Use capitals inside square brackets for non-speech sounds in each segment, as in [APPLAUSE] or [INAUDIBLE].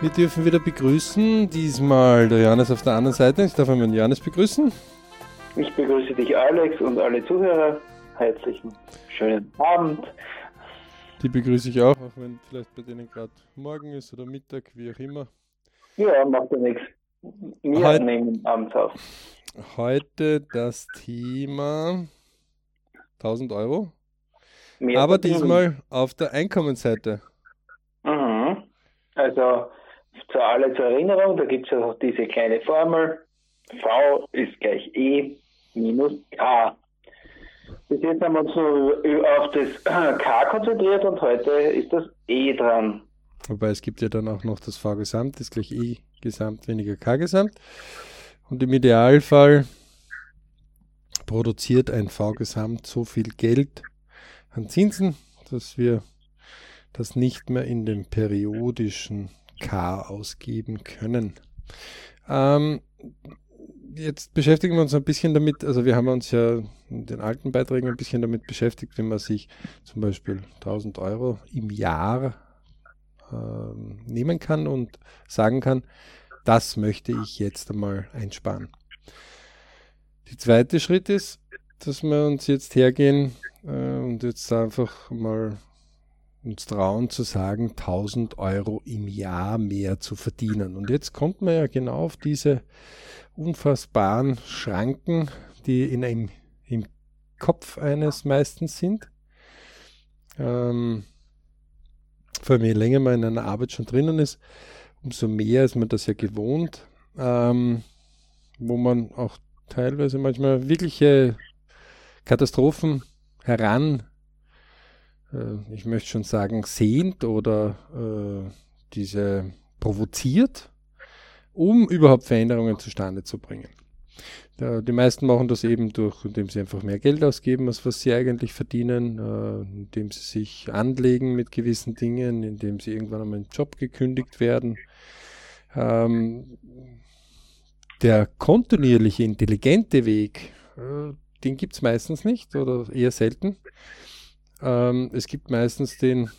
Wir dürfen wieder begrüßen, diesmal der Johannes auf der anderen Seite. Ich darf einmal den Johannes begrüßen. Ich begrüße dich, Alex, und alle Zuhörer. Herzlichen schönen Abend. Die begrüße ich auch, auch wenn vielleicht bei denen gerade morgen ist oder Mittag, wie auch immer. Ja, macht ja nichts. Wir Heute- nehmen abends auf. Heute das Thema 1000 Euro, Mehr aber diesmal auf der Einkommensseite. Mhm. Also, zu alle zur Erinnerung, da gibt es ja auch diese kleine Formel. V ist gleich E minus K. Bis jetzt haben wir uns nur auf das K konzentriert und heute ist das E dran. Wobei es gibt ja dann auch noch das V-Gesamt, ist gleich E Gesamt weniger K-Gesamt. Und im Idealfall produziert ein V-Gesamt so viel Geld an Zinsen, dass wir das nicht mehr in dem periodischen K ausgeben können. Ähm, jetzt beschäftigen wir uns ein bisschen damit, also wir haben uns ja in den alten Beiträgen ein bisschen damit beschäftigt, wenn man sich zum Beispiel 1000 Euro im Jahr ähm, nehmen kann und sagen kann, das möchte ich jetzt einmal einsparen. Der zweite Schritt ist, dass wir uns jetzt hergehen äh, und jetzt einfach mal uns trauen zu sagen, 1000 Euro im Jahr mehr zu verdienen. Und jetzt kommt man ja genau auf diese unfassbaren Schranken, die in einem, im Kopf eines meistens sind. Ähm, vor allem je länger man in einer Arbeit schon drinnen ist, umso mehr ist man das ja gewohnt, ähm, wo man auch teilweise manchmal wirkliche Katastrophen heran, äh, ich möchte schon sagen, sehnt oder äh, diese provoziert, um überhaupt Veränderungen zustande zu bringen. Da, die meisten machen das eben durch, indem sie einfach mehr Geld ausgeben, als was sie eigentlich verdienen, äh, indem sie sich anlegen mit gewissen Dingen, indem sie irgendwann einmal im Job gekündigt werden. Ähm, der kontinuierliche, intelligente Weg, äh, den gibt es meistens nicht oder eher selten. Ähm, es gibt meistens den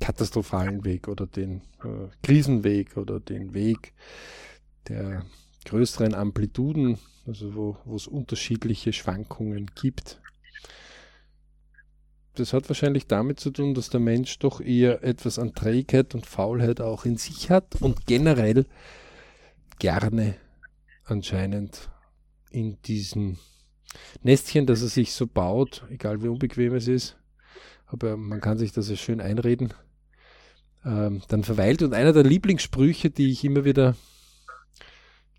katastrophalen Weg oder den äh, Krisenweg oder den Weg der größeren Amplituden, also wo es unterschiedliche Schwankungen gibt. Das hat wahrscheinlich damit zu tun, dass der Mensch doch eher etwas an Trägheit und Faulheit auch in sich hat und generell gerne anscheinend in diesem Nestchen, das er sich so baut, egal wie unbequem es ist, aber man kann sich das ja schön einreden, ähm, dann verweilt. Und einer der Lieblingssprüche, die ich immer wieder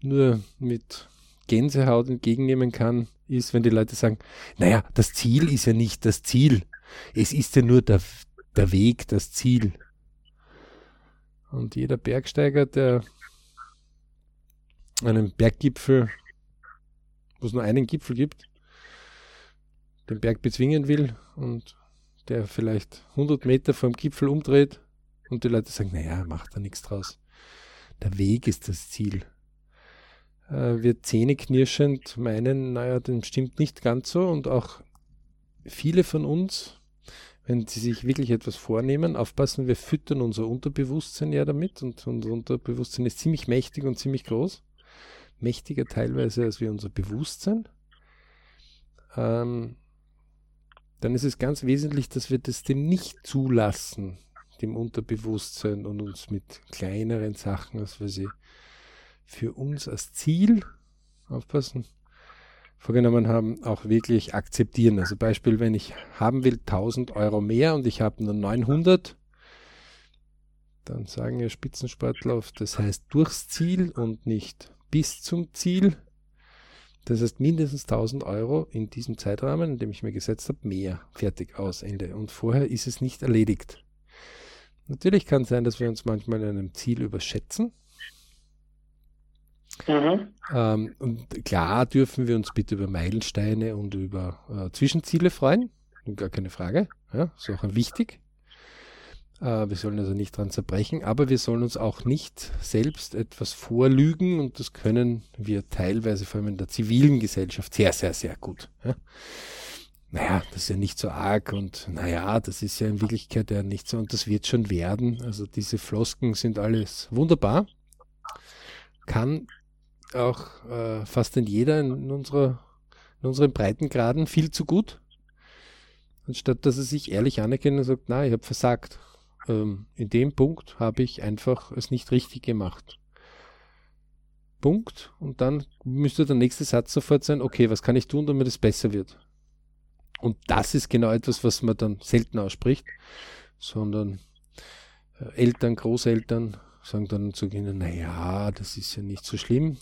nur mit Gänsehaut entgegennehmen kann, ist, wenn die Leute sagen, naja, das Ziel ist ja nicht das Ziel. Es ist ja nur der, der Weg, das Ziel. Und jeder Bergsteiger, der einen Berggipfel, wo es nur einen Gipfel gibt, den Berg bezwingen will und der vielleicht 100 Meter vom Gipfel umdreht und die Leute sagen, naja, macht da nichts draus. Der Weg ist das Ziel. Äh, wir zähneknirschend meinen, naja, dem stimmt nicht ganz so und auch viele von uns, wenn sie sich wirklich etwas vornehmen, aufpassen, wir füttern unser Unterbewusstsein ja damit und unser Unterbewusstsein ist ziemlich mächtig und ziemlich groß, mächtiger teilweise als wir unser Bewusstsein. Ähm, dann ist es ganz wesentlich, dass wir das dem nicht zulassen, dem Unterbewusstsein und uns mit kleineren Sachen, als wir sie für uns als Ziel aufpassen, vorgenommen haben, auch wirklich akzeptieren. Also Beispiel, wenn ich haben will 1000 Euro mehr und ich habe nur 900, dann sagen ja Spitzensportler oft, das heißt durchs Ziel und nicht bis zum Ziel. Das heißt mindestens 1000 Euro in diesem Zeitrahmen, in dem ich mir gesetzt habe, mehr. Fertig, aus, Ende. Und vorher ist es nicht erledigt. Natürlich kann es sein, dass wir uns manchmal in einem Ziel überschätzen. Mhm. Ähm, und klar dürfen wir uns bitte über Meilensteine und über äh, Zwischenziele freuen. Gar keine Frage. Ja, ist auch wichtig. Äh, wir sollen also nicht dran zerbrechen, aber wir sollen uns auch nicht selbst etwas vorlügen und das können wir teilweise vor allem in der zivilen Gesellschaft sehr, sehr, sehr gut. Ja. naja, das ist ja nicht so arg und naja, das ist ja in Wirklichkeit ja nicht so und das wird schon werden. Also diese Flosken sind alles wunderbar. Kann auch äh, fast in jeder in, unserer, in unseren Breitengraden viel zu gut. Anstatt dass er sich ehrlich anerkennt und sagt, na, ich habe versagt. Ähm, in dem Punkt habe ich einfach es nicht richtig gemacht. Punkt. Und dann müsste der nächste Satz sofort sein, okay, was kann ich tun, damit es besser wird? Und das ist genau etwas, was man dann selten ausspricht, sondern äh, Eltern, Großeltern sagen dann zu Kindern, na ja, das ist ja nicht so schlimm.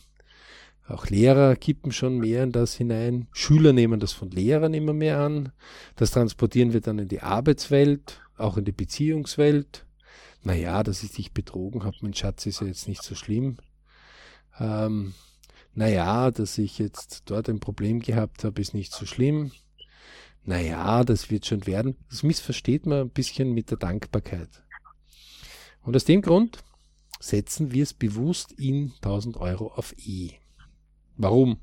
Auch Lehrer kippen schon mehr in das hinein. Schüler nehmen das von Lehrern immer mehr an. Das transportieren wir dann in die Arbeitswelt, auch in die Beziehungswelt. Naja, dass ich dich betrogen habe, mein Schatz, ist ja jetzt nicht so schlimm. Ähm, naja, dass ich jetzt dort ein Problem gehabt habe, ist nicht so schlimm naja, das wird schon werden. Das missversteht man ein bisschen mit der Dankbarkeit. Und aus dem Grund setzen wir es bewusst in 1000 Euro auf E. Warum?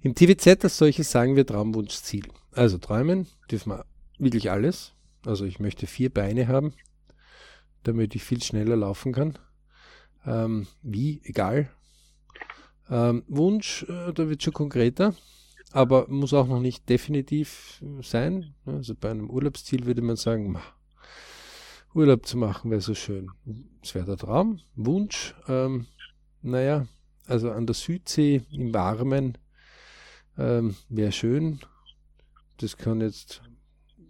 Im TVZ als solches sagen wir Traumwunschziel. Also träumen dürfen wir wirklich alles. Also ich möchte vier Beine haben, damit ich viel schneller laufen kann. Ähm, wie, egal. Ähm, Wunsch, äh, da wird schon konkreter aber muss auch noch nicht definitiv sein. Also bei einem Urlaubsziel würde man sagen, Urlaub zu machen wäre so schön. Das wäre der Traum, Wunsch. Ähm, naja, also an der Südsee im Warmen ähm, wäre schön. Das kann jetzt,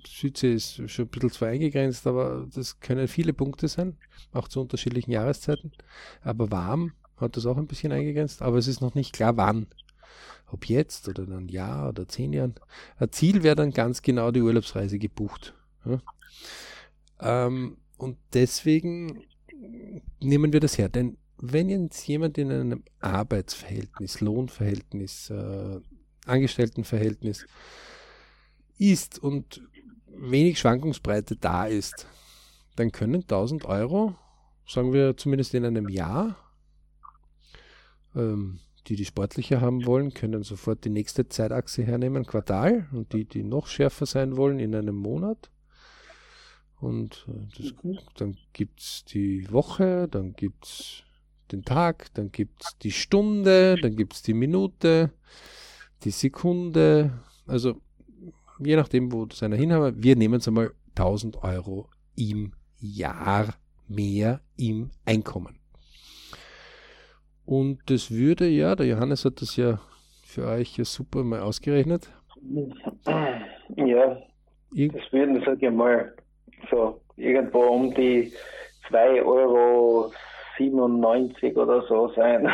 Südsee ist schon ein bisschen zwar eingegrenzt, aber das können viele Punkte sein, auch zu unterschiedlichen Jahreszeiten. Aber warm hat das auch ein bisschen eingegrenzt, aber es ist noch nicht klar, wann ob jetzt oder in einem Jahr oder zehn Jahren. Ein Ziel wäre dann ganz genau die Urlaubsreise gebucht. Ähm, und deswegen nehmen wir das her. Denn wenn jetzt jemand in einem Arbeitsverhältnis, Lohnverhältnis, äh, Angestelltenverhältnis ist und wenig Schwankungsbreite da ist, dann können 1000 Euro, sagen wir zumindest in einem Jahr, ähm, die, die sportlicher haben wollen, können sofort die nächste Zeitachse hernehmen, Quartal, und die, die noch schärfer sein wollen, in einem Monat. Und äh, das, dann gibt es die Woche, dann gibt es den Tag, dann gibt es die Stunde, dann gibt es die Minute, die Sekunde. Also je nachdem, wo das einer hinhaben, wir nehmen es einmal 1000 Euro im Jahr mehr im Einkommen. Und das würde ja, der Johannes hat das ja für euch ja super mal ausgerechnet. Ja, das würden, sag ich mal, so irgendwo um die 2,97 Euro oder so sein.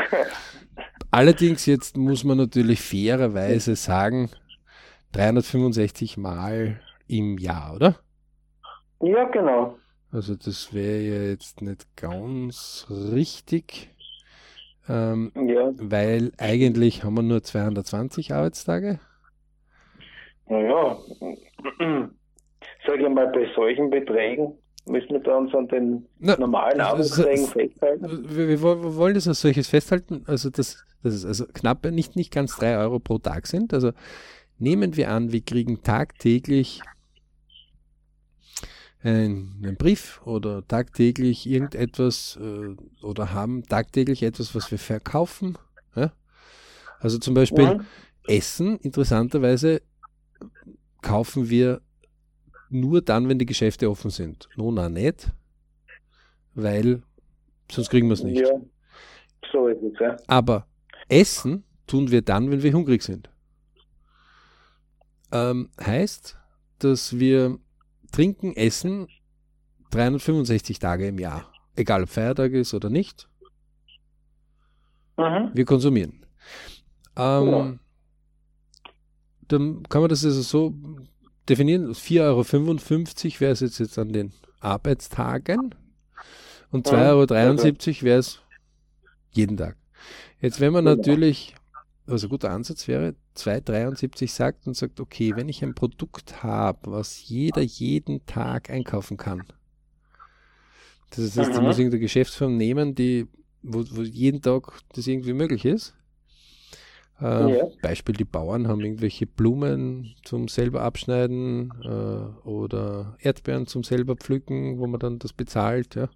[LAUGHS] Allerdings jetzt muss man natürlich fairerweise sagen, 365 Mal im Jahr, oder? Ja, genau. Also das wäre ja jetzt nicht ganz richtig. Ähm, ja. Weil eigentlich haben wir nur 220 Arbeitstage. Naja, [CLEARS THROAT] sage ich mal, bei solchen Beträgen müssen wir uns an den Na, normalen Arbeitsverträgen festhalten. Wir, wir, wollen das als solches festhalten, also dass, es also knapp nicht, nicht ganz 3 Euro pro Tag sind. Also nehmen wir an, wir kriegen tagtäglich einen, einen Brief oder tagtäglich irgendetwas äh, oder haben tagtäglich etwas, was wir verkaufen. Ja? Also zum Beispiel ja. Essen, interessanterweise kaufen wir nur dann, wenn die Geschäfte offen sind. Nun auch nicht, weil sonst kriegen wir es nicht. Ja, so ist es, ja. Aber Essen tun wir dann, wenn wir hungrig sind. Ähm, heißt, dass wir trinken, essen 365 Tage im Jahr. Egal ob Feiertag ist oder nicht. Mhm. Wir konsumieren. Ähm, ja. Dann kann man das also so definieren. 4,55 Euro wäre es jetzt, jetzt an den Arbeitstagen und 2,73 Euro wäre es jeden Tag. Jetzt, wenn man natürlich also ein guter Ansatz wäre, 273 sagt und sagt, okay, wenn ich ein Produkt habe, was jeder jeden Tag einkaufen kann, das heißt, ich muss irgendeine Geschäftsform nehmen, die, wo, wo jeden Tag das irgendwie möglich ist, Äh, ja. Beispiel, die Bauern haben irgendwelche Blumen zum selber abschneiden äh, oder Erdbeeren zum selber pflücken, wo man dann das bezahlt. Ja.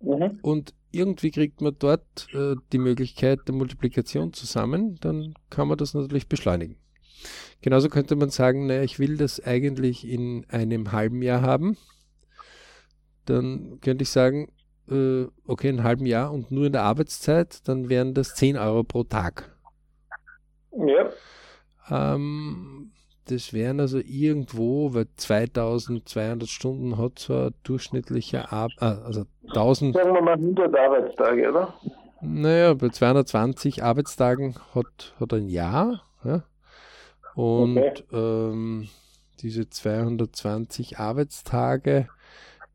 Mhm. Und irgendwie kriegt man dort äh, die Möglichkeit der Multiplikation zusammen, dann kann man das natürlich beschleunigen. Genauso könnte man sagen, naja, ich will das eigentlich in einem halben Jahr haben. Dann könnte ich sagen, äh, okay, in einem halben Jahr und nur in der Arbeitszeit, dann wären das 10 Euro pro Tag. Ja. Ähm, das wären also irgendwo, weil 2200 Stunden hat so ein durchschnittlicher Ar äh, also 1000. Sagen wir mal 100 Arbeitstage, oder? Naja, bei 220 Arbeitstagen hat, hat ein Jahr. Ja? Und okay. ähm, diese 220 Arbeitstage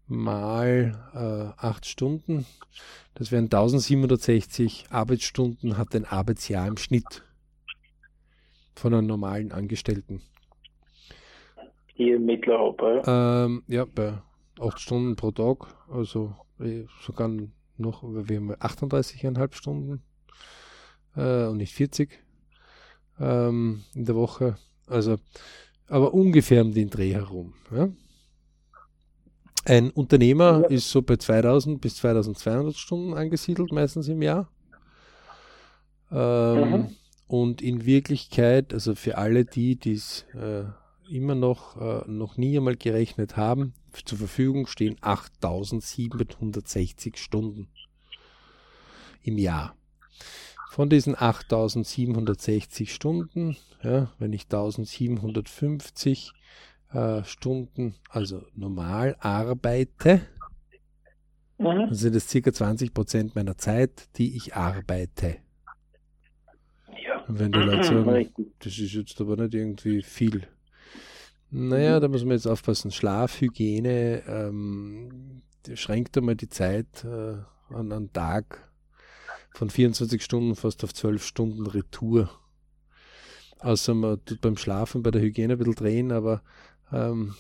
mal äh, 8 Stunden, das wären 1760 Arbeitsstunden, hat ein Arbeitsjahr im Schnitt von einem normalen Angestellten. Hier in Mitteleuropa, ja? Ähm, ja, bei 8 Stunden pro Tag, also äh, sogar noch, wir haben 38,5 Stunden äh, und nicht 40 ähm, in der Woche. Also, aber ungefähr um den Dreh herum. Ja? Ein Unternehmer ja. ist so bei 2000 bis 2200 Stunden angesiedelt, meistens im Jahr. Ähm, mhm. Und in Wirklichkeit, also für alle die, die es äh, immer noch, äh, noch nie einmal gerechnet haben, zur Verfügung stehen 8760 Stunden im Jahr. Von diesen 8760 Stunden, ja, wenn ich 1750 äh, Stunden, also normal arbeite, mhm. dann sind es circa 20 Prozent meiner Zeit, die ich arbeite. Ja. Und wenn die Leute sagen, das ist jetzt aber nicht irgendwie viel. Naja, da muss man jetzt aufpassen. Schlafhygiene ähm, schränkt einmal die Zeit äh, an einen Tag von 24 Stunden fast auf 12 Stunden Retour. Außer man tut beim Schlafen bei der Hygiene ein bisschen drehen, aber ähm,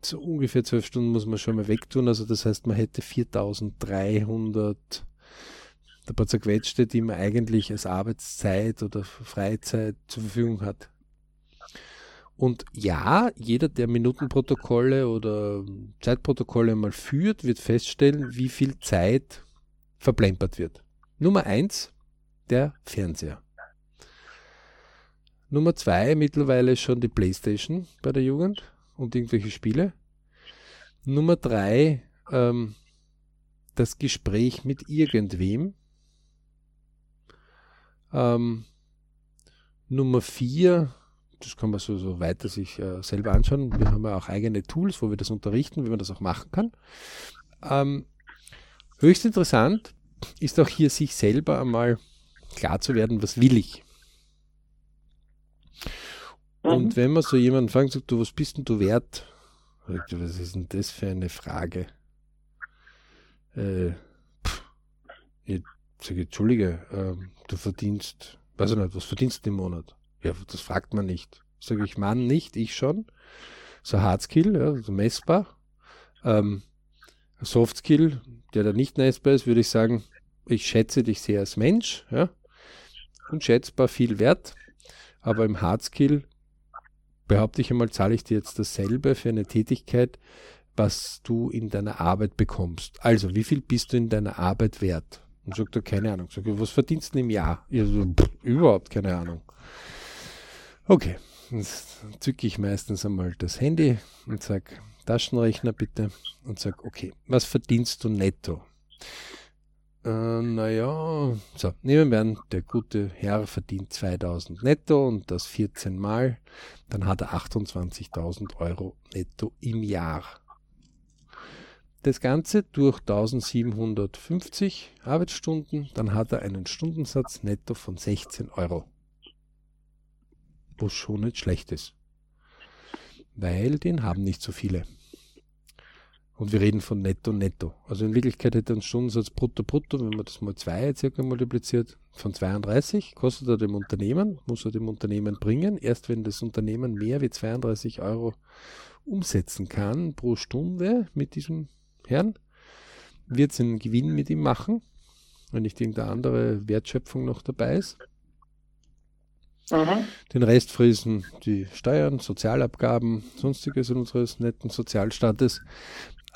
so ungefähr 12 Stunden muss man schon mal wegtun. Also das heißt, man hätte 4300 ein paar zerquetschte, die man eigentlich als Arbeitszeit oder Freizeit zur Verfügung hat. Und ja, jeder, der Minutenprotokolle oder Zeitprotokolle mal führt, wird feststellen, wie viel Zeit verplempert wird. Nummer eins, der Fernseher. Nummer zwei, mittlerweile schon die Playstation bei der Jugend und irgendwelche Spiele. Nummer drei, ähm, das Gespräch mit irgendwem. Ähm, Nummer vier, das kann man so, so weiter sich äh, selber anschauen. Wir haben ja auch eigene Tools, wo wir das unterrichten, wie man das auch machen kann. Ähm, höchst interessant ist auch hier sich selber einmal klar zu werden, was will ich. Und mhm. wenn man so jemanden fragt, sagt, du, was bist denn du wert? Was ist denn das für eine Frage? Äh, pff, ich sage, Entschuldige, äh, du verdienst, weiß ich nicht, was verdienst du im Monat? Ja, das fragt man nicht. Sage ich, Mann nicht, ich schon. So Hardskill, ja, so messbar. Ähm, Softskill, der da nicht messbar ist, würde ich sagen, ich schätze dich sehr als Mensch, ja, unschätzbar viel wert, aber im Hardskill behaupte ich einmal, zahle ich dir jetzt dasselbe für eine Tätigkeit, was du in deiner Arbeit bekommst. Also, wie viel bist du in deiner Arbeit wert? Und sagt er, keine Ahnung. Sag ich, was verdienst du im Jahr? Ich so, pff, überhaupt keine Ahnung. Okay, jetzt zücke ich meistens einmal das Handy und sage, Taschenrechner bitte, und sage, okay, was verdienst du netto? Äh, naja, so, nehmen wir an, der gute Herr verdient 2000 netto und das 14 Mal, dann hat er 28.000 Euro netto im Jahr. Das Ganze durch 1750 Arbeitsstunden, dann hat er einen Stundensatz netto von 16 Euro. Was schon nicht schlecht ist. Weil den haben nicht so viele. Und wir reden von netto, netto. Also in Wirklichkeit hätte ein Stundensatz brutto, brutto, wenn man das mal zwei circa multipliziert, von 32, kostet er dem Unternehmen, muss er dem Unternehmen bringen. Erst wenn das Unternehmen mehr wie 32 Euro umsetzen kann pro Stunde mit diesem Herrn, wird es einen Gewinn mit ihm machen, wenn nicht irgendeine andere Wertschöpfung noch dabei ist. Mhm. Den Rest friesen die Steuern, Sozialabgaben, sonstiges in unseres netten Sozialstaates.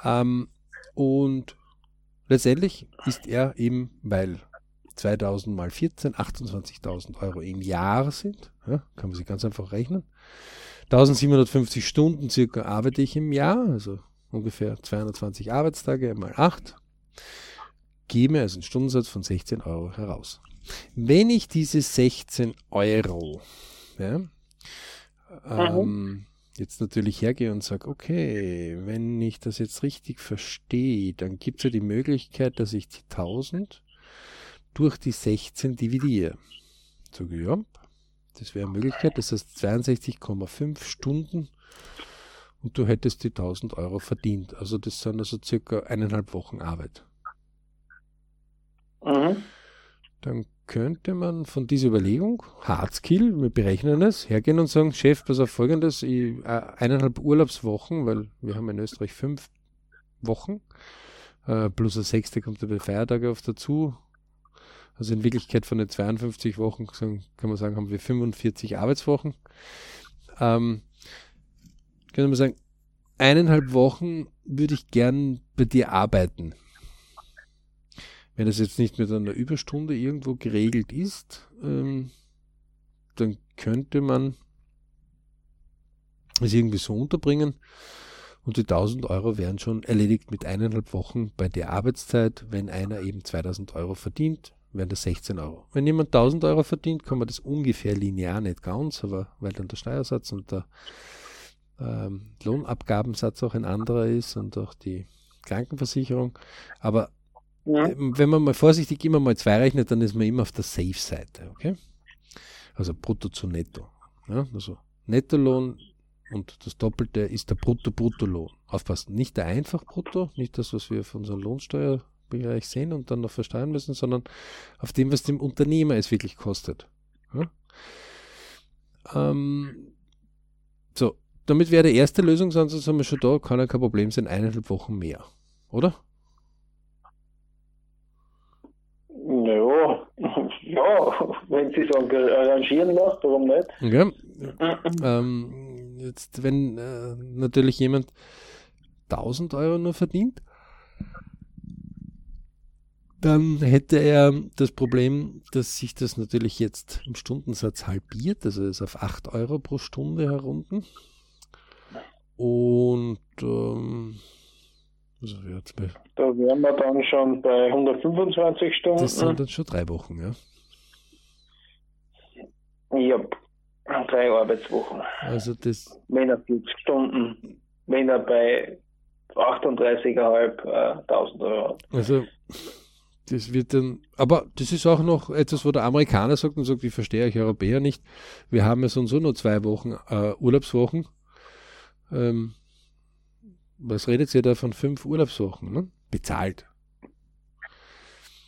Ähm, und letztendlich ist er eben, weil 2000 mal 14 28.000 Euro im Jahr sind, ja, kann man sich ganz einfach rechnen. 1750 Stunden circa arbeite ich im Jahr, also ungefähr 220 Arbeitstage mal 8, gebe also einen Stundensatz von 16 Euro heraus. Wenn ich diese 16 Euro ja, ähm, jetzt natürlich hergehe und sage, okay, wenn ich das jetzt richtig verstehe, dann gibt es ja die Möglichkeit, dass ich die 1000 durch die 16 dividiere. Sage ja, das wäre eine Möglichkeit, das heißt 62,5 Stunden und du hättest die 1000 Euro verdient. Also das sind also circa eineinhalb Wochen Arbeit. Mhm. Dann könnte man von dieser Überlegung, Hardskill, wir berechnen es, hergehen und sagen, Chef, pass auf folgendes, ich, äh, eineinhalb Urlaubswochen, weil wir haben in Österreich fünf Wochen, äh, plus eine sechste kommt der Feiertage auf dazu. Also in Wirklichkeit von den 52 Wochen kann man sagen, haben wir 45 Arbeitswochen. Ähm, können wir sagen, eineinhalb Wochen würde ich gern bei dir arbeiten. Wenn das jetzt nicht mit einer Überstunde irgendwo geregelt ist, ähm, dann könnte man es irgendwie so unterbringen und die 1000 Euro wären schon erledigt mit eineinhalb Wochen bei der Arbeitszeit. Wenn einer eben 2000 Euro verdient, wären das 16 Euro. Wenn jemand 1000 Euro verdient, kann man das ungefähr linear, nicht ganz, aber weil dann der Steuersatz und der ähm, Lohnabgabensatz auch ein anderer ist und auch die Krankenversicherung. Aber Ähm, wenn man mal vorsichtig immer mal zwei rechnet, dann ist man immer auf der Safe-Seite, okay? Also brutto zu netto. Ja? Also Nettolohn und das Doppelte ist der Brutto-Bruttolohn. Aufpassen, nicht der Einfach-Brutto, nicht das, was wir von unserem Lohnsteuerbereich sehen und dann noch versteuern müssen, sondern auf dem, was dem Unternehmer es wirklich kostet. Ja? Ähm, so, damit wäre der erste Lösungsansatz, haben wir schon da, kann ja kein Problem sein, eineinhalb Wochen mehr. Oder? Ja, ja, wenn sie es arrangieren lässt, warum nicht? Ja. ähm, jetzt, wenn äh, natürlich jemand 1000 Euro nur verdient, dann hätte er das Problem, dass sich das natürlich jetzt im Stundensatz halbiert, also ist auf 8 Euro pro Stunde herunten. Und ähm, also da wären wir dann schon bei 125 Stunden. Das sind dann schon drei Wochen, ja? Ja, drei Arbeitswochen. Also das. Wenn er 40 Stunden, wenn er bei 38.500 äh, Euro hat. Also das wird dann, aber das ist auch noch etwas, wo der Amerikaner sagt und sagt, ich verstehe euch Europäer nicht. Wir haben ja so und so nur zwei Wochen äh, Urlaubswochen. Ähm, was redet ihr da von fünf Urlaubswochen, ne? Bezahlt.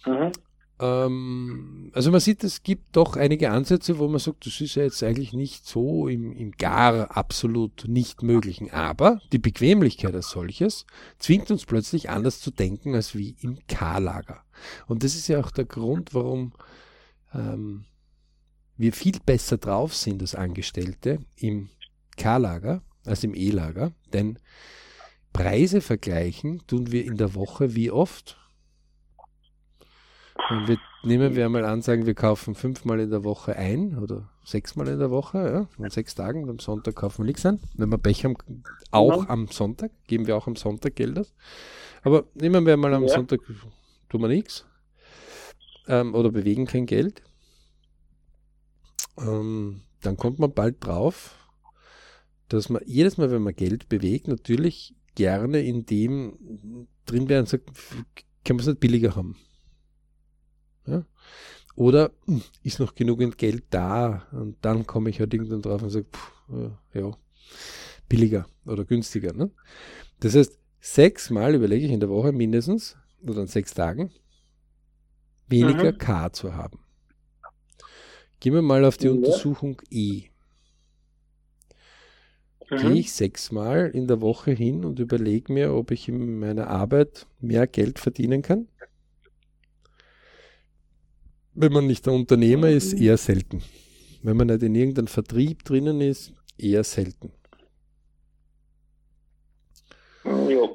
Mhm. Ähm, also man sieht, es gibt doch einige Ansätze, wo man sagt, das ist ja jetzt eigentlich nicht so im, im gar absolut nicht möglichen. Aber die Bequemlichkeit als solches zwingt uns plötzlich anders zu denken als wie im K-Lager. Und das ist ja auch der Grund, warum ähm, wir viel besser drauf sind als Angestellte im K-Lager als im E-Lager. Denn Preise vergleichen tun wir in der Woche wie oft? Und wir nehmen wir mal an, sagen wir kaufen fünfmal in der Woche ein oder sechsmal in der Woche, ja, an sechs Tagen, am Sonntag kaufen wir nichts ein. Wenn wir Pech haben, auch mhm. am Sonntag, geben wir auch am Sonntag Geld aus. Aber nehmen wir mal am ja. Sonntag, tun wir nichts ähm, oder bewegen kein Geld. Ähm, dann kommt man bald drauf, dass man jedes Mal, wenn man Geld bewegt, natürlich gerne in dem drin wäre und sagt, kann man es nicht billiger haben? Ja? Oder hm, ist noch genügend Geld da und dann komme ich halt irgendwann drauf und sage, pff, ja, billiger oder günstiger. Ne? Das heißt, sechsmal überlege ich in der Woche mindestens oder an sechs Tagen weniger mhm. K zu haben. Gehen wir mal auf die ja. Untersuchung E mhm. gehe ich sechsmal in der Woche hin und überlege mir, ob ich in meiner Arbeit mehr Geld verdienen kann. Wenn man nicht der Unternehmer ist, eher selten. wenn man nicht in irgendeinem Vertrieb drinnen ist, eher selten. Ja,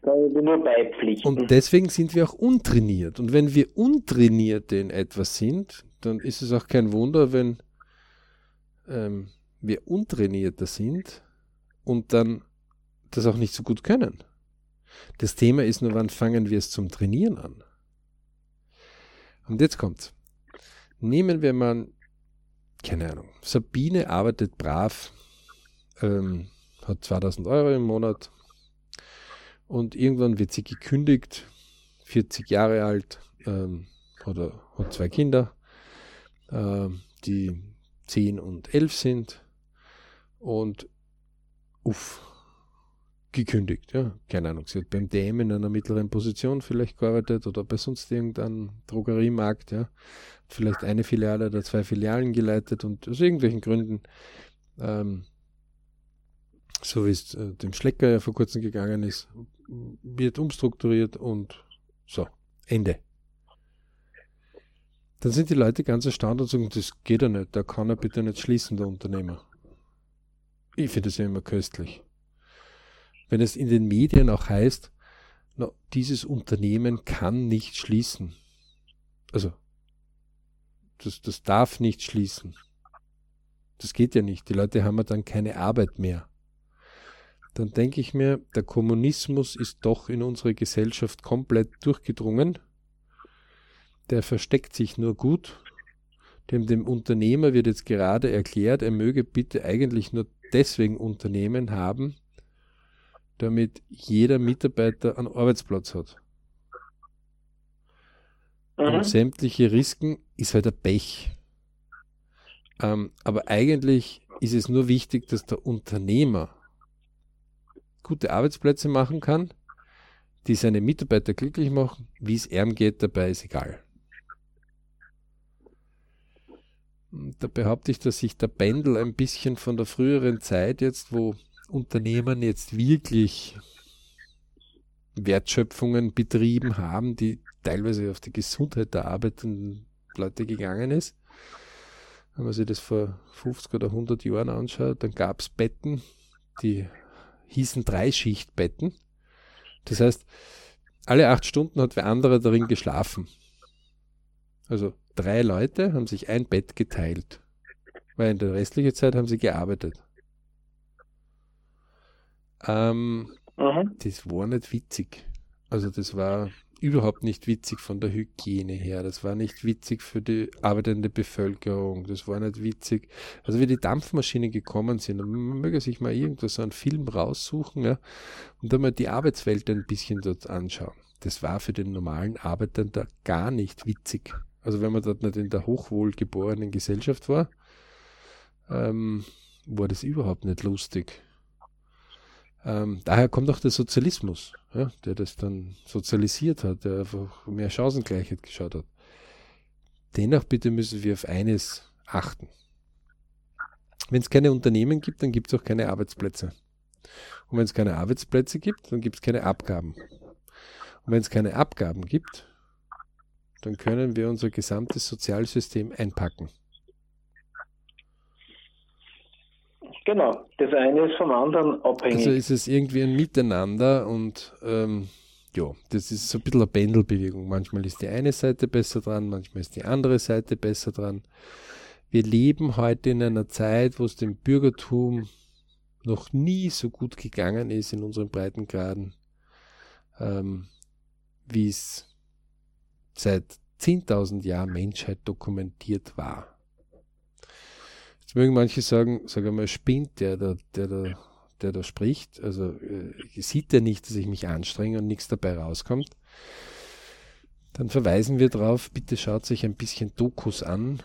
kann ich nur beipflichten. Und deswegen sind wir auch untrainiert. Und wenn wir untrainiert in etwas sind, dann ist es auch kein Wunder, wenn ähm, wir untrainierter sind und dann das auch nicht so gut können. Das Thema ist nur, wann fangen wir es zum Trainieren an? Und jetzt kommt's. Nehmen wir mal, keine Ahnung, Sabine arbeitet brav, ähm, hat 2000 Euro im Monat und irgendwann wird sie gekündigt, 40 Jahre alt, ähm, oder hat zwei Kinder, ähm, die 10 und 11 sind und uff, gekündigt. Ja, keine Ahnung. Sie hat beim DM in einer mittleren Position vielleicht gearbeitet oder bei sonst irgendeinem Drogeriemarkt. Ja, vielleicht eine Filiale oder zwei Filialen geleitet und aus irgendwelchen Gründen, ähm, so wie es äh, dem Schlecker ja vor kurzem gegangen ist, wird umstrukturiert und so, Ende. Dann sind die Leute ganz erstaunt und sagen, das geht ja nicht, da kann er bitte nicht schließen, der Unternehmer. Ich finde das ja immer köstlich. Wenn es in den Medien auch heißt, na, dieses Unternehmen kann nicht schließen. Also, das, das darf nicht schließen. Das geht ja nicht. Die Leute haben ja dann keine Arbeit mehr. Dann denke ich mir, der Kommunismus ist doch in unsere Gesellschaft komplett durchgedrungen. Der versteckt sich nur gut. Dem, dem Unternehmer wird jetzt gerade erklärt, er möge bitte eigentlich nur deswegen Unternehmen haben, damit jeder Mitarbeiter einen Arbeitsplatz hat. Mhm. Und sämtliche Risiken ist halt ein Pech. Ähm, aber eigentlich ist es nur wichtig, dass der Unternehmer gute Arbeitsplätze machen kann, die seine Mitarbeiter glücklich machen. Wie es ihm geht, dabei ist egal. Da behaupte ich, dass sich der Pendel ein bisschen von der früheren Zeit jetzt, wo Unternehmen jetzt wirklich Wertschöpfungen betrieben haben, die teilweise auf die Gesundheit der arbeitenden Leute gegangen ist. Wenn man sich das vor 50 oder 100 Jahren anschaut, dann gab es Betten, die hießen Dreischichtbetten. Das heißt, alle acht Stunden hat wer andere darin geschlafen. Also drei Leute haben sich ein Bett geteilt, weil in der restlichen Zeit haben sie gearbeitet. Ähm, das war nicht witzig. Also das war überhaupt nicht witzig von der Hygiene her. Das war nicht witzig für die arbeitende Bevölkerung. Das war nicht witzig. Also wie die Dampfmaschinen gekommen sind, man möge sich mal irgendwo so einen Film raussuchen ja, und dann mal die Arbeitswelt ein bisschen dort anschauen. Das war für den normalen Arbeiter da gar nicht witzig. Also wenn man dort nicht in der hochwohlgeborenen Gesellschaft war, ähm, war das überhaupt nicht lustig. Ähm, daher kommt auch der Sozialismus, ja, der das dann sozialisiert hat, der einfach mehr Chancengleichheit geschaut hat. Dennoch bitte müssen wir auf eines achten. Wenn es keine Unternehmen gibt, dann gibt es auch keine Arbeitsplätze. Und wenn es keine Arbeitsplätze gibt, dann gibt es keine Abgaben. Und wenn es keine Abgaben gibt, dann können wir unser gesamtes Sozialsystem einpacken. Genau, das eine ist vom anderen abhängig. Also ist es irgendwie ein Miteinander und ähm, ja, das ist so ein bisschen eine Pendelbewegung. Manchmal ist die eine Seite besser dran, manchmal ist die andere Seite besser dran. Wir leben heute in einer Zeit, wo es dem Bürgertum noch nie so gut gegangen ist in unseren Breitengraden, ähm, wie es seit 10.000 Jahren Menschheit dokumentiert war. Jetzt mögen manche sagen, sag einmal, spinnt der, der, der, der, der da spricht. Also äh, sieht er nicht, dass ich mich anstrenge und nichts dabei rauskommt. Dann verweisen wir darauf, bitte schaut sich ein bisschen Dokus an,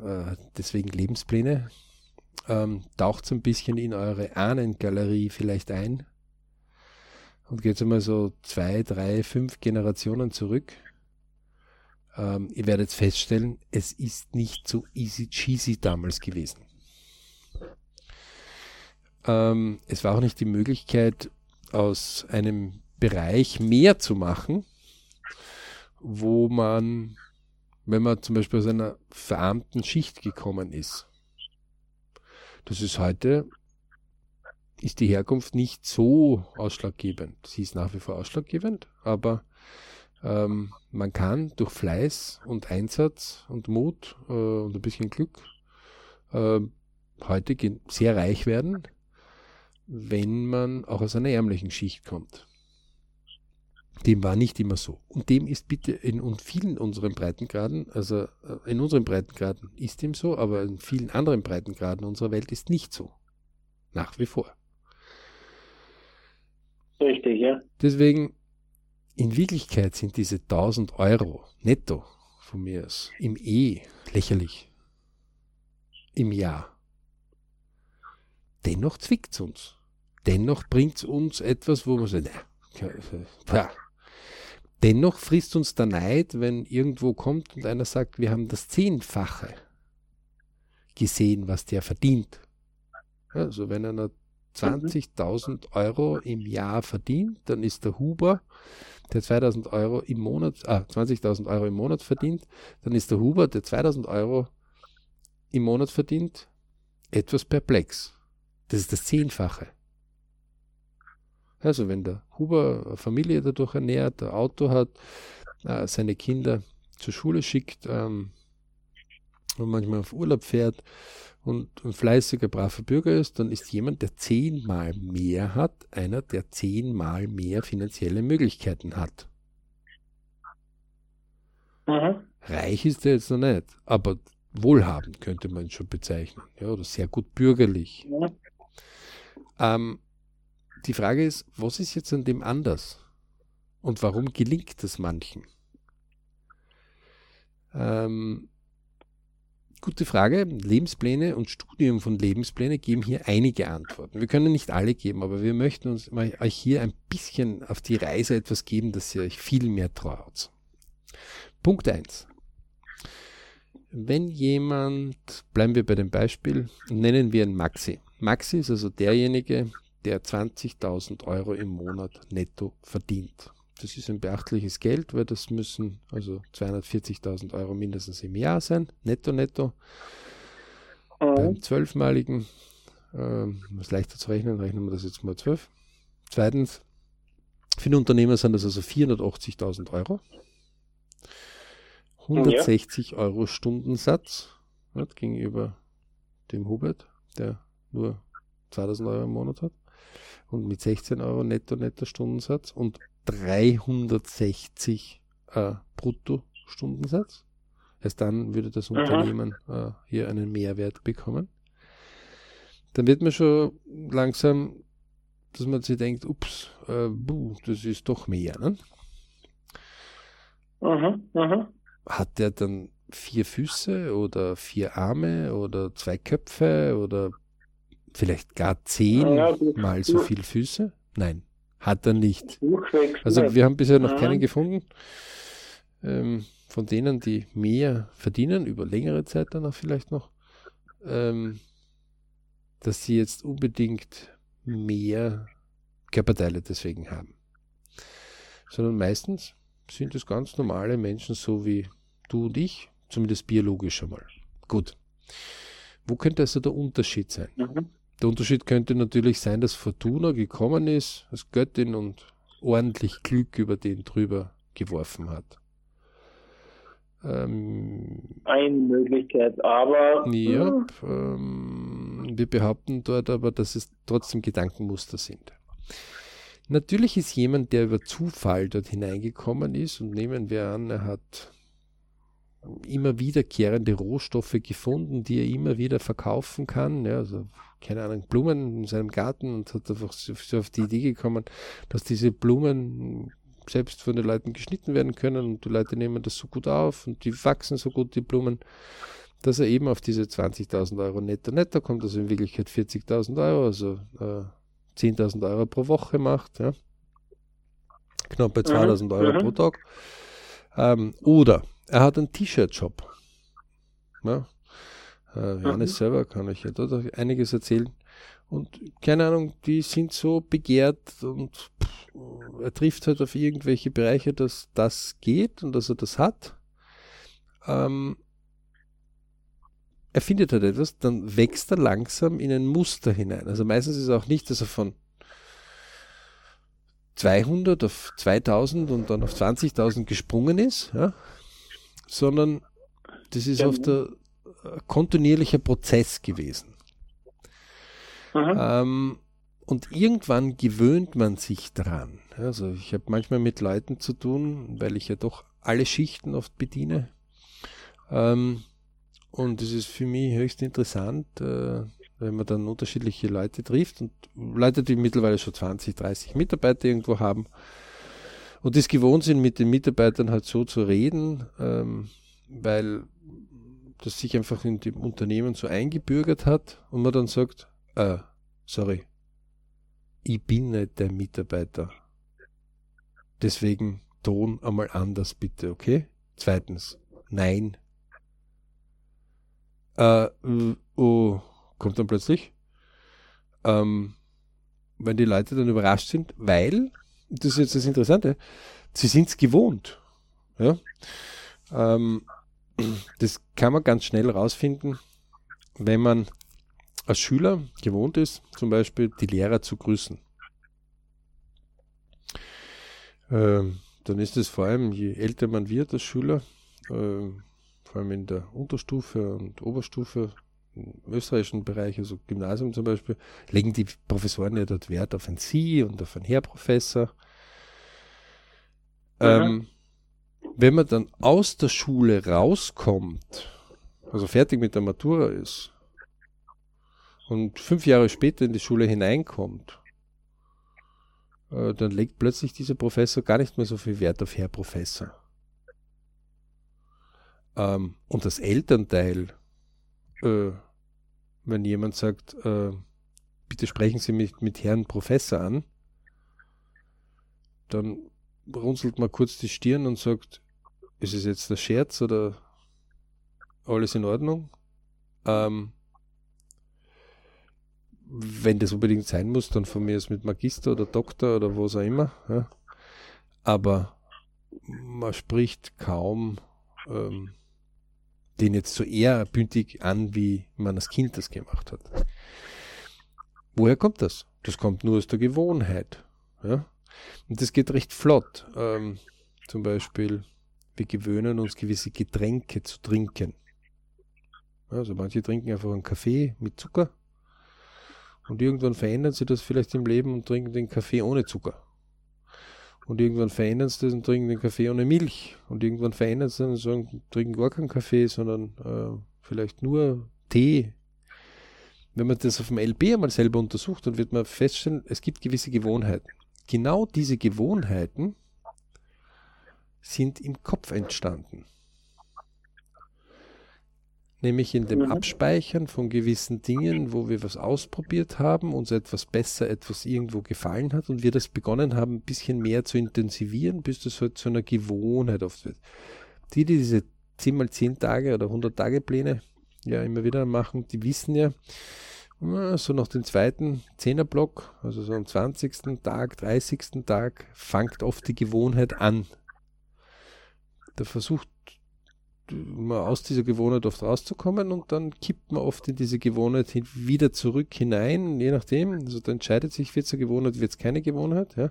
äh, deswegen Lebenspläne. Ähm, taucht ein bisschen in eure Ahnengalerie vielleicht ein und geht einmal so zwei, drei, fünf Generationen zurück ähm, ihr werdet feststellen, es ist nicht so easy cheesy damals gewesen. Ähm, es war auch nicht die Möglichkeit, aus einem Bereich mehr zu machen, wo man wenn man zum Beispiel aus einer verarmten Schicht gekommen ist. Das ist heute, ist die Herkunft nicht so ausschlaggebend. Sie ist nach wie vor ausschlaggebend, aber ähm, man kann durch Fleiß und Einsatz und Mut äh, und ein bisschen Glück äh, heute sehr reich werden, wenn man auch aus einer ärmlichen Schicht kommt. Dem war nicht immer so. Und dem ist bitte in vielen unseren Breitengraden, also äh, in unseren Breitengraden ist dem so, aber in vielen anderen Breitengraden unserer Welt ist nicht so. Nach wie vor. Richtig, ja. Deswegen, in Wirklichkeit sind diese 1000 Euro netto von mir aus im E lächerlich. Im Jahr. Dennoch zwickt es uns. Dennoch bringt es uns etwas, wo man sagt, ja, Dennoch frisst uns der Neid, wenn irgendwo kommt und einer sagt, wir haben das Zehnfache gesehen, was der verdient. Also wenn einer 20.000 Euro im Jahr verdient, dann ist der Huber, der 2.000 Euro im Monat, ah, 20.000 Euro im Monat verdient, dann ist der Huber, der 2.000 Euro im Monat verdient, etwas perplex. Das ist das Zehnfache. Also wenn der Huber Familie dadurch ernährt, ein Auto hat, äh, seine Kinder zur Schule schickt ähm, und manchmal auf Urlaub fährt und ein fleißiger, braver Bürger ist, dann ist jemand, der zehnmal mehr hat, einer, der zehnmal mehr finanzielle Möglichkeiten hat. Mhm. Reich ist er jetzt noch nicht, aber wohlhabend könnte man schon bezeichnen, ja, oder sehr gut bürgerlich. Mhm. Ähm, die Frage ist, was ist jetzt an dem anders? Und warum gelingt das manchen? Ähm, gute Frage. Lebenspläne und Studium von Lebenspläne geben hier einige Antworten. Wir können nicht alle geben, aber wir möchten uns euch hier ein bisschen auf die Reise etwas geben, dass ihr euch viel mehr traut. Punkt 1. Wenn jemand, bleiben wir bei dem Beispiel, nennen wir ihn Maxi. Maxi ist also derjenige, der 20.000 Euro im Monat netto verdient. Das ist ein beachtliches Geld, weil das müssen also 240.000 Euro mindestens im Jahr sein, netto, netto. Mhm. Beim zwölfmaligen, ähm, ist leichter zu rechnen, rechnen wir das jetzt mal zwölf. Zweitens, für den Unternehmer sind das also 480.000 Euro. 160 ja. Euro Stundensatz hat, gegenüber dem Hubert, der nur 2000 Euro im Monat hat und mit 16 Euro netto netter Stundensatz und 360 äh, Brutto-Stundensatz. Erst dann würde das Unternehmen äh, hier einen Mehrwert bekommen. Dann wird man schon langsam, dass man sich denkt, ups, äh, buh, das ist doch mehr. Ne? Mhm, mh. Hat der dann vier Füße oder vier Arme oder zwei Köpfe oder vielleicht gar zehn ja, mal so viele Füße? Nein, hat er nicht. Also wir haben bisher noch keinen gefunden, ähm, von denen, die mehr verdienen, über längere Zeit dann auch vielleicht noch, ähm, dass sie jetzt unbedingt mehr Körperteile deswegen haben. Sondern meistens sind es ganz normale Menschen, so wie du und ich, zumindest biologisch einmal. Gut. Wo könnte also der Unterschied sein? Mhm. Der Unterschied könnte natürlich sein, dass Fortuna gekommen ist als Göttin und ordentlich Glück über den drüber geworfen hat. Ähm, Eine Möglichkeit, aber. Ja, ähm, wir behaupten dort aber, dass es trotzdem Gedankenmuster sind. Natürlich ist jemand, der über Zufall dort hineingekommen ist, und nehmen wir an, er hat immer wiederkehrende Rohstoffe gefunden, die er immer wieder verkaufen kann. Ja, also, keine Ahnung, Blumen in seinem Garten und hat einfach so auf die Idee gekommen, dass diese Blumen selbst von den Leuten geschnitten werden können und die Leute nehmen das so gut auf und die wachsen so gut, die Blumen, dass er eben auf diese 20.000 Euro netto netto kommt, also in Wirklichkeit 40.000 Euro, also äh, 10.000 Euro pro Woche macht, ja. knapp bei 2.000 mhm. Euro mhm. pro Tag. Ähm, oder er hat einen T-Shirt-Shop. Ja. Äh, Johannes mhm. selber kann ich ja dort einiges erzählen. Und keine Ahnung, die sind so begehrt und pff, er trifft halt auf irgendwelche Bereiche, dass das geht und dass er das hat. ähm, er findet halt etwas, dann wächst er langsam in ein Muster hinein. Also meistens ist es auch nicht, dass er von 200 auf 2000 und dann auf 20.000 gesprungen ist, ja, sondern das ist oft ein kontinuierlicher Prozess gewesen. Ähm, und irgendwann gewöhnt man sich dran. Also ich habe manchmal mit Leuten zu tun, weil ich ja doch alle Schichten oft bediene. Ähm, und es ist für mich höchst interessant, äh, wenn man dann unterschiedliche Leute trifft und Leute, die mittlerweile schon 20, 30 Mitarbeiter irgendwo haben und es gewohnt sind, mit den Mitarbeitern halt so zu reden, ähm, weil das sich einfach in dem Unternehmen so eingebürgert hat und man dann sagt, äh, sorry, ich bin nicht der Mitarbeiter. Deswegen Ton einmal anders bitte, okay? Zweitens, nein, äh, oh, kommt dann plötzlich. Ähm, wenn die Leute dann überrascht sind, weil, das ist jetzt das Interessante, sie sind es gewohnt. Ja? Ähm, das kann man ganz schnell rausfinden, wenn man als Schüler gewohnt ist, zum Beispiel die Lehrer zu grüßen. Ähm, dann ist es vor allem, je älter man wird als Schüler, äh, vor allem in der Unterstufe und Oberstufe, im österreichischen Bereich, also Gymnasium zum Beispiel, legen die Professoren ja dort Wert auf ein Sie und auf ein Herr Professor. Ähm, wenn man dann aus der Schule rauskommt, also fertig mit der Matura ist und fünf Jahre später in die Schule hineinkommt, äh, dann legt plötzlich dieser Professor gar nicht mehr so viel Wert auf Herr Professor. Ähm, und das Elternteil, äh, wenn jemand sagt, äh, bitte sprechen Sie mich mit Herrn Professor an, dann runzelt man kurz die Stirn und sagt, ist es jetzt der Scherz oder alles in Ordnung? Ähm, wenn das unbedingt sein muss, dann von mir ist mit Magister oder Doktor oder was auch immer. Ja. Aber man spricht kaum ähm, den jetzt so ehrerbündig an, wie man als Kind das gemacht hat. Woher kommt das? Das kommt nur aus der Gewohnheit. Ja? Und das geht recht flott. Ähm, zum Beispiel, wir gewöhnen uns gewisse Getränke zu trinken. Also manche trinken einfach einen Kaffee mit Zucker und irgendwann verändern sie das vielleicht im Leben und trinken den Kaffee ohne Zucker. Und irgendwann verändern sie das und trinken den Kaffee ohne Milch. Und irgendwann verändern sie das und trinken gar keinen Kaffee, sondern äh, vielleicht nur Tee. Wenn man das auf dem LB einmal selber untersucht, dann wird man feststellen, es gibt gewisse Gewohnheiten. Genau diese Gewohnheiten sind im Kopf entstanden nämlich in dem mhm. Abspeichern von gewissen Dingen, wo wir was ausprobiert haben, uns etwas besser, etwas irgendwo gefallen hat und wir das begonnen haben, ein bisschen mehr zu intensivieren, bis das halt zu einer Gewohnheit oft wird. Die, die diese 10 mal 10 Tage oder 100 Tage Pläne ja immer wieder machen, die wissen ja, so nach dem zweiten Zehnerblock, also so am 20. Tag, 30. Tag, fängt oft die Gewohnheit an. Da versucht man aus dieser Gewohnheit oft rauszukommen und dann kippt man oft in diese Gewohnheit wieder zurück hinein, je nachdem. Also da entscheidet sich, wird es eine Gewohnheit, wird es keine Gewohnheit, ja.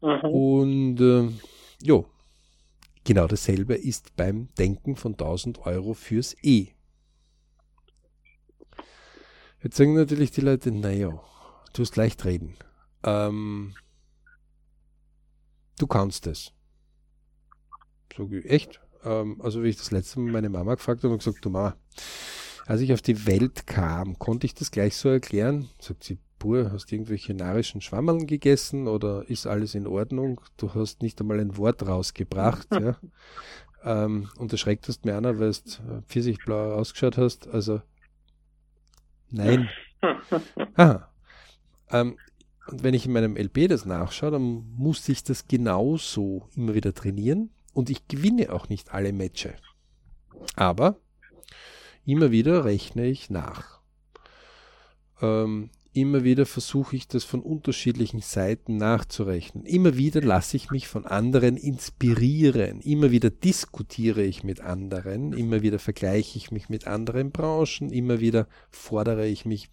Mhm. Und äh, jo, genau dasselbe ist beim Denken von 1000 Euro fürs E. Jetzt sagen natürlich die Leute, naja, du hast leicht reden. Ähm, du kannst es. Ich, echt? ähm, also wie ich das letzte Mal meine Mama gefragt habe, und gesagt, du Mama, als ich auf die Welt kam, konnte ich das gleich so erklären? Sagt sie, Pur, hast du irgendwelche narischen Schwammeln gegessen oder ist alles in Ordnung? Du hast nicht einmal ein Wort rausgebracht, [LAUGHS] ja. Ähm, und erschreckt hast mir einer, weil du pfirsichblau ausgeschaut hast. Also, nein. [LAUGHS] Aha. Ähm, und wenn ich in meinem LP das nachschaue, dann musste ich das genauso immer wieder trainieren. Und ich gewinne auch nicht alle Matches. Aber immer wieder rechne ich nach. Ähm, immer wieder versuche ich das von unterschiedlichen Seiten nachzurechnen. Immer wieder lasse ich mich von anderen inspirieren. Immer wieder diskutiere ich mit anderen. Immer wieder vergleiche ich mich mit anderen Branchen. Immer wieder fordere ich mich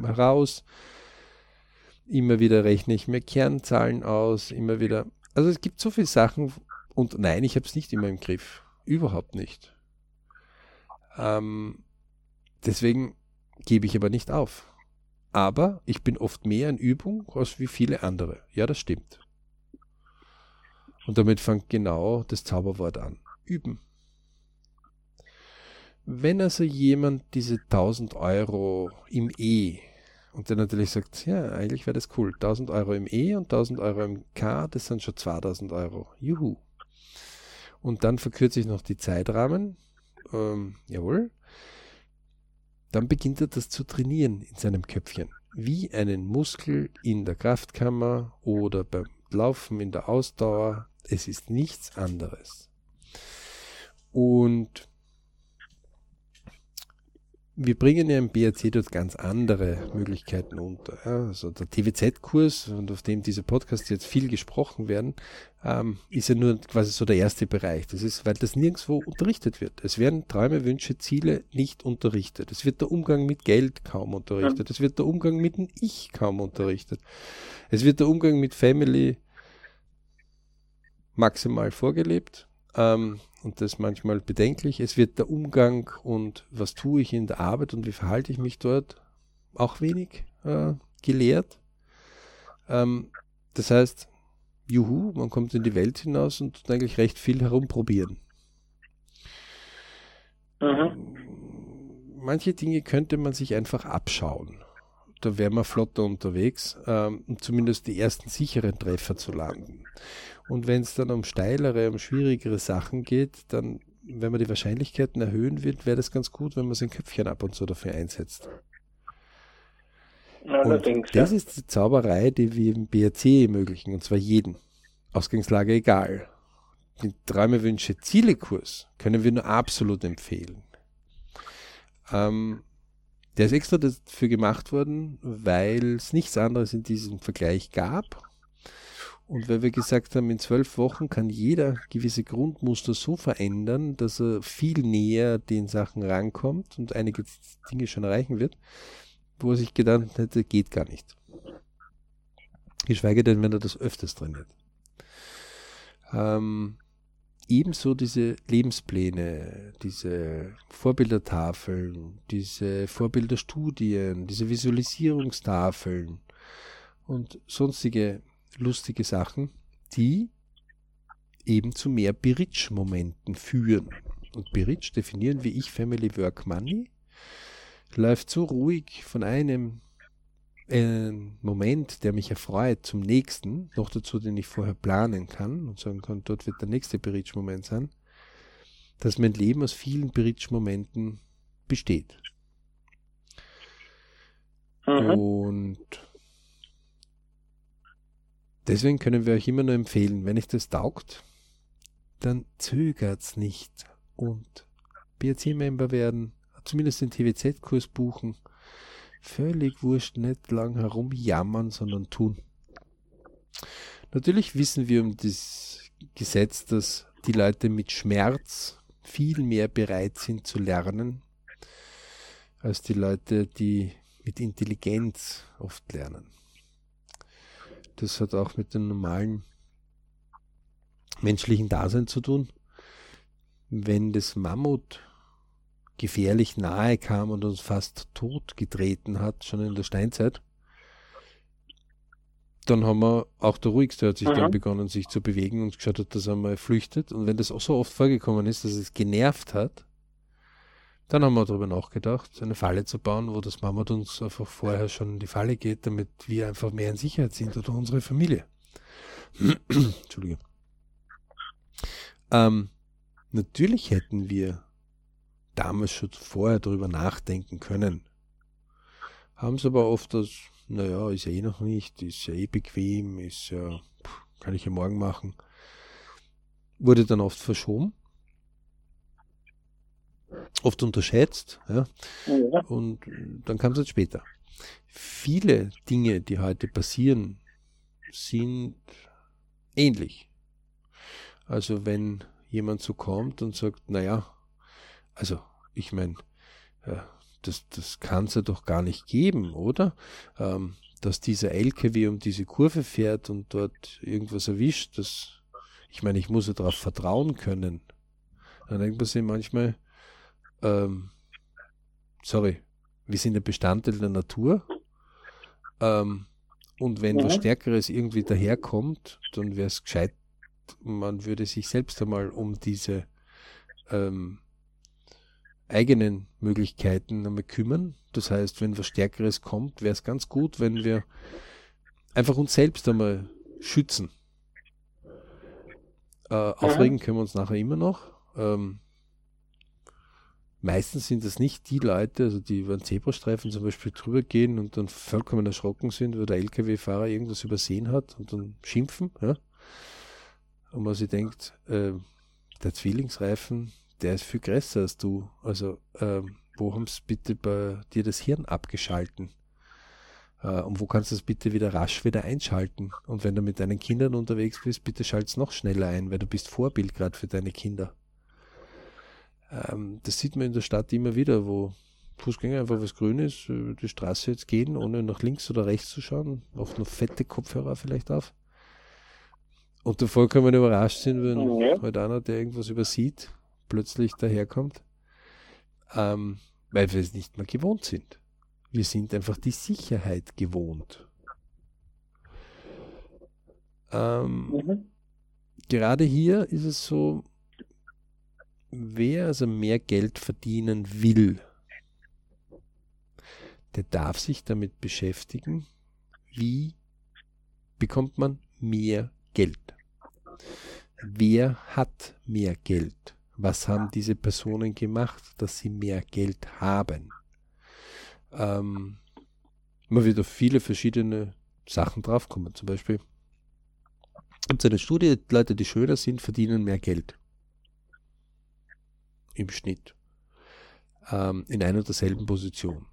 heraus. Immer wieder rechne ich mir Kernzahlen aus. Immer wieder. Also es gibt so viele Sachen. Und nein, ich habe es nicht immer im Griff. Überhaupt nicht. Ähm, deswegen gebe ich aber nicht auf. Aber ich bin oft mehr in Übung als wie viele andere. Ja, das stimmt. Und damit fängt genau das Zauberwort an. Üben. Wenn also jemand diese 1000 Euro im E und der natürlich sagt, ja, eigentlich wäre das cool, 1000 Euro im E und 1000 Euro im K, das sind schon 2000 Euro. Juhu. Und dann verkürze ich noch die Zeitrahmen. Ähm, jawohl dann beginnt er das zu trainieren in seinem Köpfchen. Wie einen Muskel in der Kraftkammer oder beim Laufen in der Ausdauer. Es ist nichts anderes. Und wir bringen ja im BRC dort ganz andere Möglichkeiten unter. Also der TWZ-Kurs, und auf dem diese Podcasts jetzt viel gesprochen werden, ähm, ist ja nur quasi so der erste Bereich. Das ist, weil das nirgendwo unterrichtet wird. Es werden Träume, Wünsche, Ziele nicht unterrichtet. Es wird der Umgang mit Geld kaum unterrichtet. Es wird der Umgang mit dem Ich kaum unterrichtet. Es wird der Umgang mit Family maximal vorgelebt. Ähm, und das manchmal bedenklich. Es wird der Umgang und was tue ich in der Arbeit und wie verhalte ich mich dort auch wenig äh, gelehrt. Ähm, das heißt, juhu, man kommt in die Welt hinaus und tut eigentlich recht viel herumprobieren. Mhm. Manche Dinge könnte man sich einfach abschauen. Da wäre man flotter unterwegs, ähm, um zumindest die ersten sicheren Treffer zu landen. Und wenn es dann um steilere, um schwierigere Sachen geht, dann, wenn man die Wahrscheinlichkeiten erhöhen will, wäre das ganz gut, wenn man sein Köpfchen ab und zu dafür einsetzt. Allerdings, und das ja. ist die Zauberei, die wir im BRC ermöglichen, und zwar jeden. Ausgangslage egal. Den Träume, Wünsche, Ziele-Kurs können wir nur absolut empfehlen. Ähm, der ist extra dafür gemacht worden, weil es nichts anderes in diesem Vergleich gab und weil wir gesagt haben, in zwölf Wochen kann jeder gewisse Grundmuster so verändern, dass er viel näher den Sachen rankommt und einige Dinge schon erreichen wird, wo er sich gedacht hätte, geht gar nicht. Geschweige denn, wenn er das öfters trainiert. Ähm, ebenso diese Lebenspläne, diese Vorbildertafeln, diese Vorbilderstudien, diese Visualisierungstafeln und sonstige lustige Sachen, die eben zu mehr Bridge-Momenten führen. Und Bridge definieren wie ich Family Work Money, läuft so ruhig von einem äh, Moment, der mich erfreut, zum nächsten, noch dazu, den ich vorher planen kann und sagen kann, dort wird der nächste Bridge-Moment sein, dass mein Leben aus vielen Bridge-Momenten besteht. Mhm. Und Deswegen können wir euch immer nur empfehlen, wenn euch das taugt, dann zögert's nicht und BRC-Member werden, zumindest den TWZ-Kurs buchen. Völlig wurscht, nicht lang herumjammern, sondern tun. Natürlich wissen wir um das Gesetz, dass die Leute mit Schmerz viel mehr bereit sind zu lernen, als die Leute, die mit Intelligenz oft lernen. Das hat auch mit dem normalen menschlichen Dasein zu tun. Wenn das Mammut gefährlich nahe kam und uns fast tot getreten hat, schon in der Steinzeit, dann haben wir, auch der Ruhigste hat sich mhm. dann begonnen, sich zu bewegen und geschaut hat, dass er mal flüchtet. Und wenn das auch so oft vorgekommen ist, dass es genervt hat, dann haben wir darüber nachgedacht, eine Falle zu bauen, wo das Mammut uns einfach vorher schon in die Falle geht, damit wir einfach mehr in Sicherheit sind oder unsere Familie. [CLEARS THROAT] Entschuldige. Ähm, natürlich hätten wir damals schon vorher darüber nachdenken können. Haben es aber oft als, naja, ist ja eh noch nicht, ist ja eh bequem, ist ja, kann ich ja morgen machen. Wurde dann oft verschoben. Oft unterschätzt. Ja? Ja. Und dann kam es halt später. Viele Dinge, die heute passieren, sind ähnlich. Also wenn jemand so kommt und sagt, naja, also ich meine, ja, das, das kann es ja doch gar nicht geben, oder? Ähm, dass dieser LKW um diese Kurve fährt und dort irgendwas erwischt, das, ich meine, ich muss ja darauf vertrauen können. Dann denkt man sich manchmal, ähm, sorry, wir sind ein Bestandteil der Natur. Ähm, und wenn Mhm. was Stärkeres irgendwie daherkommt, dann wäre es gescheit, man würde sich selbst einmal um diese ähm, eigenen Möglichkeiten einmal kümmern. Das heißt, wenn was Stärkeres kommt, wäre es ganz gut, wenn wir einfach uns selbst einmal schützen. Äh, aufregen können wir uns nachher immer noch. Ähm, meistens sind das nicht die Leute, also die über den Zebrastreifen zum Beispiel drüber gehen und dann vollkommen erschrocken sind, weil der LKW-Fahrer irgendwas übersehen hat und dann schimpfen. Ja? Und man sich denkt, äh, der Zwillingsreifen, der ist viel größer als du. Also, ähm, wo haben sie bitte bei dir das Hirn abgeschalten? Äh, und wo kannst du es bitte wieder rasch wieder einschalten? Und wenn du mit deinen Kindern unterwegs bist, bitte schalt's noch schneller ein, weil du bist Vorbild gerade für deine Kinder. Ähm, das sieht man in der Stadt immer wieder, wo Fußgänger einfach was grün ist, über die Straße jetzt gehen, ohne nach links oder rechts zu schauen, oft noch fette Kopfhörer vielleicht auf. Und da vollkommen überrascht sind, wenn Ja. halt einer, der irgendwas übersieht, plötzlich daherkommt, ähm, weil wir es nicht mehr gewohnt sind. Wir sind einfach die Sicherheit gewohnt. Ähm, Mhm. gerade hier ist es so, wer also mehr Geld verdienen will, der darf sich damit beschäftigen, wie bekommt man mehr Geld. Wer hat mehr Geld? Was haben diese Personen gemacht, dass sie mehr Geld haben? Ähm, man wird auf viele verschiedene Sachen draufkommen. Zum Beispiel gibt es eine Studie, Leute, die schöner sind, verdienen mehr Geld. Im Schnitt. Ähm, in einer und derselben Position.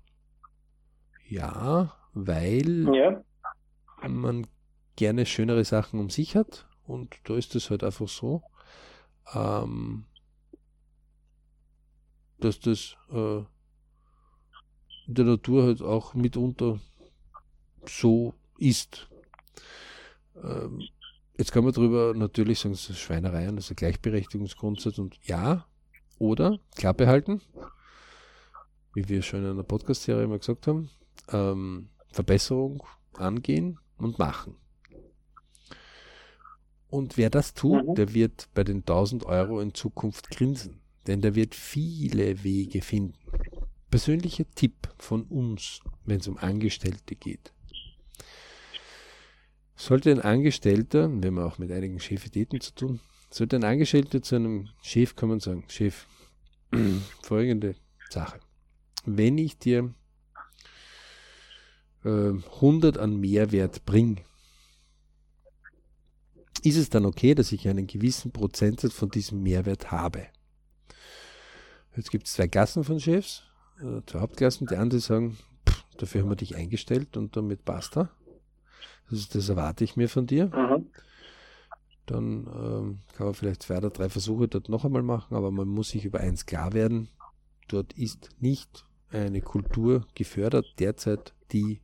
Ja, weil Ja. man gerne schönere Sachen um sich hat und da ist es halt einfach so, ähm, dass das äh, in der Natur halt auch mitunter so ist. Ähm, jetzt kann man darüber natürlich sagen, das ist Schweinerei und das ist ein Gleichberechtigungsgrundsatz und ja, oder Klappe halten, wie wir schon in einer Podcast-Serie mal gesagt haben, ähm, Verbesserung angehen und machen. Und wer das tut, Mhm. der wird bei den 1000 Euro in Zukunft grinsen, denn der wird viele Wege finden. Persönlicher Tipp von uns, wenn es um Angestellte geht. Sollte ein Angestellter, wir haben auch mit einigen Chefitäten zu tun, sollte ein Angestellter zu einem Chef kommen und sagen, Chef, [CLEARS THROAT] folgende Sache. Wenn ich dir äh, 100 an Mehrwert bringe, ist es dann okay, dass ich einen gewissen Prozentsatz von diesem Mehrwert habe. Jetzt gibt es zwei Klassen von Chefs, äh, zwei Hauptklassen. Die anderen sagen, pff, dafür haben wir dich eingestellt und damit basta. Das, das erwarte ich mir von dir. Mhm. Dann ähm, kann man vielleicht zwei oder drei Versuche dort noch einmal machen, aber man muss sich über eins klar werden. Dort ist nicht eine Kultur gefördert derzeit, die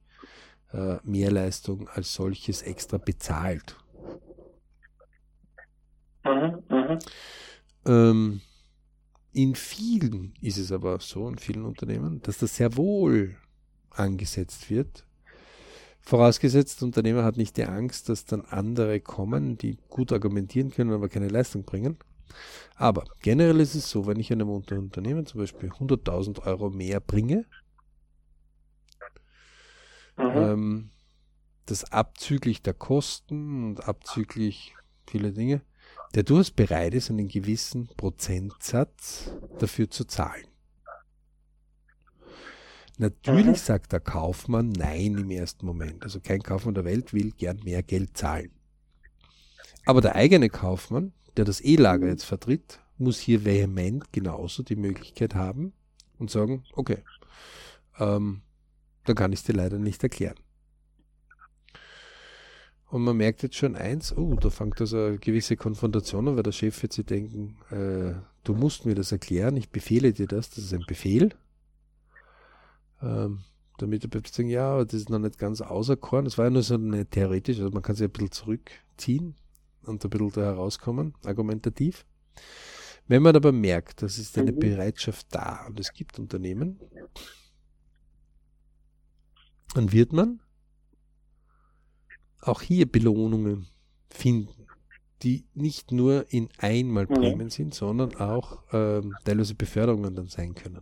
äh, Mehrleistung als solches extra bezahlt. Mhm. Mhm. Ähm, in vielen ist es aber so, in vielen Unternehmen, dass das sehr wohl angesetzt wird. Vorausgesetzt, der Unternehmer hat nicht die Angst, dass dann andere kommen, die gut argumentieren können, aber keine Leistung bringen. Aber generell ist es so, wenn ich einem Unter- Unternehmen zum Beispiel 100.000 Euro mehr bringe, Mhm. ähm, das abzüglich der Kosten und abzüglich viele Dinge, der durchaus bereit ist, einen gewissen Prozentsatz dafür zu zahlen. Natürlich Mhm. sagt der Kaufmann nein im ersten Moment. Also kein Kaufmann der Welt will gern mehr Geld zahlen. Aber der eigene Kaufmann, der das E-Lager jetzt vertritt, muss hier vehement genauso die Möglichkeit haben und sagen, okay, ähm, dann kann ich es dir leider nicht erklären. Und man merkt jetzt schon eins, oh, da fängt also eine gewisse Konfrontation an, weil der Chef wird sich denken, äh, du musst mir das erklären, ich befehle dir das, das ist ein Befehl. Ähm, damit der Pep sagen, ja, aber das ist noch nicht ganz auserkoren. Das war ja nur so eine theoretisch, also man kann sich ein bisschen zurückziehen und ein bisschen da herauskommen, argumentativ. Wenn man aber merkt, das ist eine mhm. Bereitschaft da und es gibt Unternehmen, dann wird man auch hier Belohnungen finden, die nicht nur in Einmalprämien mhm. sind, sondern auch ähm, teilweise Beförderungen dann sein können.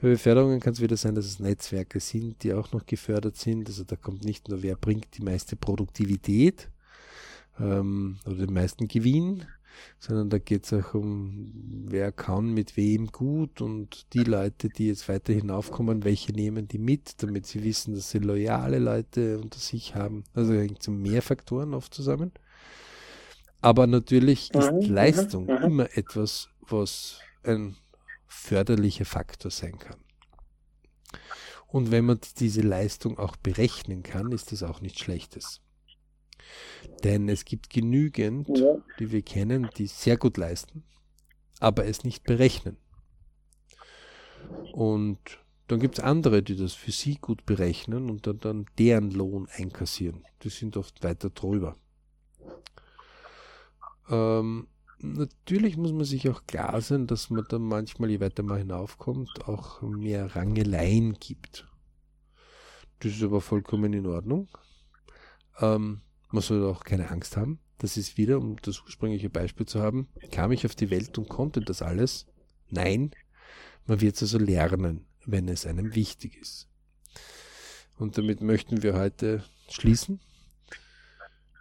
Bei Beförderungen kann es wieder sein, dass es Netzwerke sind, die auch noch gefördert sind. Also da kommt nicht nur, wer bringt die meiste Produktivität ähm, oder den meisten Gewinn, sondern da geht es auch um, wer kann mit wem gut und die Leute, die jetzt weiter hinaufkommen, welche nehmen die mit, damit sie wissen, dass sie loyale Leute unter sich haben. Also hängt es um mehr Faktoren oft zusammen. Aber natürlich ist Leistung immer etwas, was ein förderlicher Faktor sein kann. Und wenn man diese Leistung auch berechnen kann, ist das auch nichts Schlechtes. Denn es gibt genügend, die wir kennen, die sehr gut leisten, aber es nicht berechnen. Und dann gibt es andere, die das für sie gut berechnen und dann, dann deren Lohn einkassieren. Die sind oft weiter drüber. Ähm, natürlich muss man sich auch klar sein, dass man dann manchmal, je weiter man hinaufkommt, auch mehr Rangeleien gibt. Das ist aber vollkommen in Ordnung. Ähm, man soll auch keine Angst haben. Das ist wieder, um das ursprüngliche Beispiel zu haben, kam ich auf die Welt und konnte das alles? Nein, man wird es also lernen, wenn es einem wichtig ist. Und damit möchten wir heute schließen.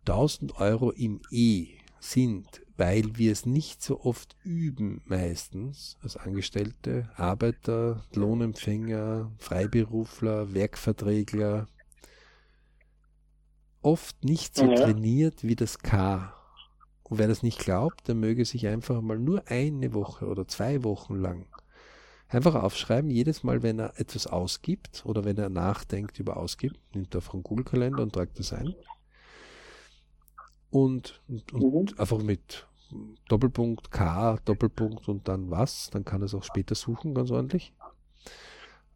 1000 Euro im E sind, weil wir es nicht so oft üben, meistens als Angestellte, Arbeiter, Lohnempfänger, Freiberufler, Werkverträgler, oft nicht so ja. trainiert wie das K. Und wer das nicht glaubt, der möge sich einfach mal nur eine Woche oder zwei Wochen lang einfach aufschreiben, jedes Mal, wenn er etwas ausgibt oder wenn er nachdenkt über ausgibt, nimmt er vom Google-Kalender und tragt das ein und, und, und mhm. einfach mit Doppelpunkt K, Doppelpunkt und dann was, dann kann er es auch später suchen, ganz ordentlich.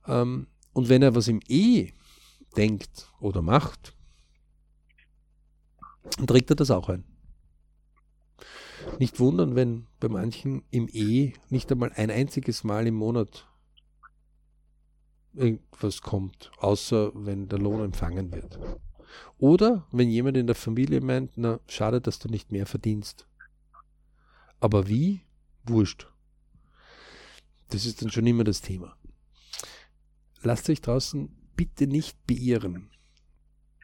Ähm, und wenn er was im E denkt oder macht, dann trägt er das auch ein. Nicht wundern, wenn bei manchen im E nicht einmal ein einziges Mal im Monat irgendwas kommt, außer wenn der Lohn empfangen wird. Oder wenn jemand in der Familie meint, na, schade, dass du nicht mehr verdienst. Aber wie? Wurscht. Das ist dann schon immer das Thema. Lasst euch draußen bitte nicht beirren.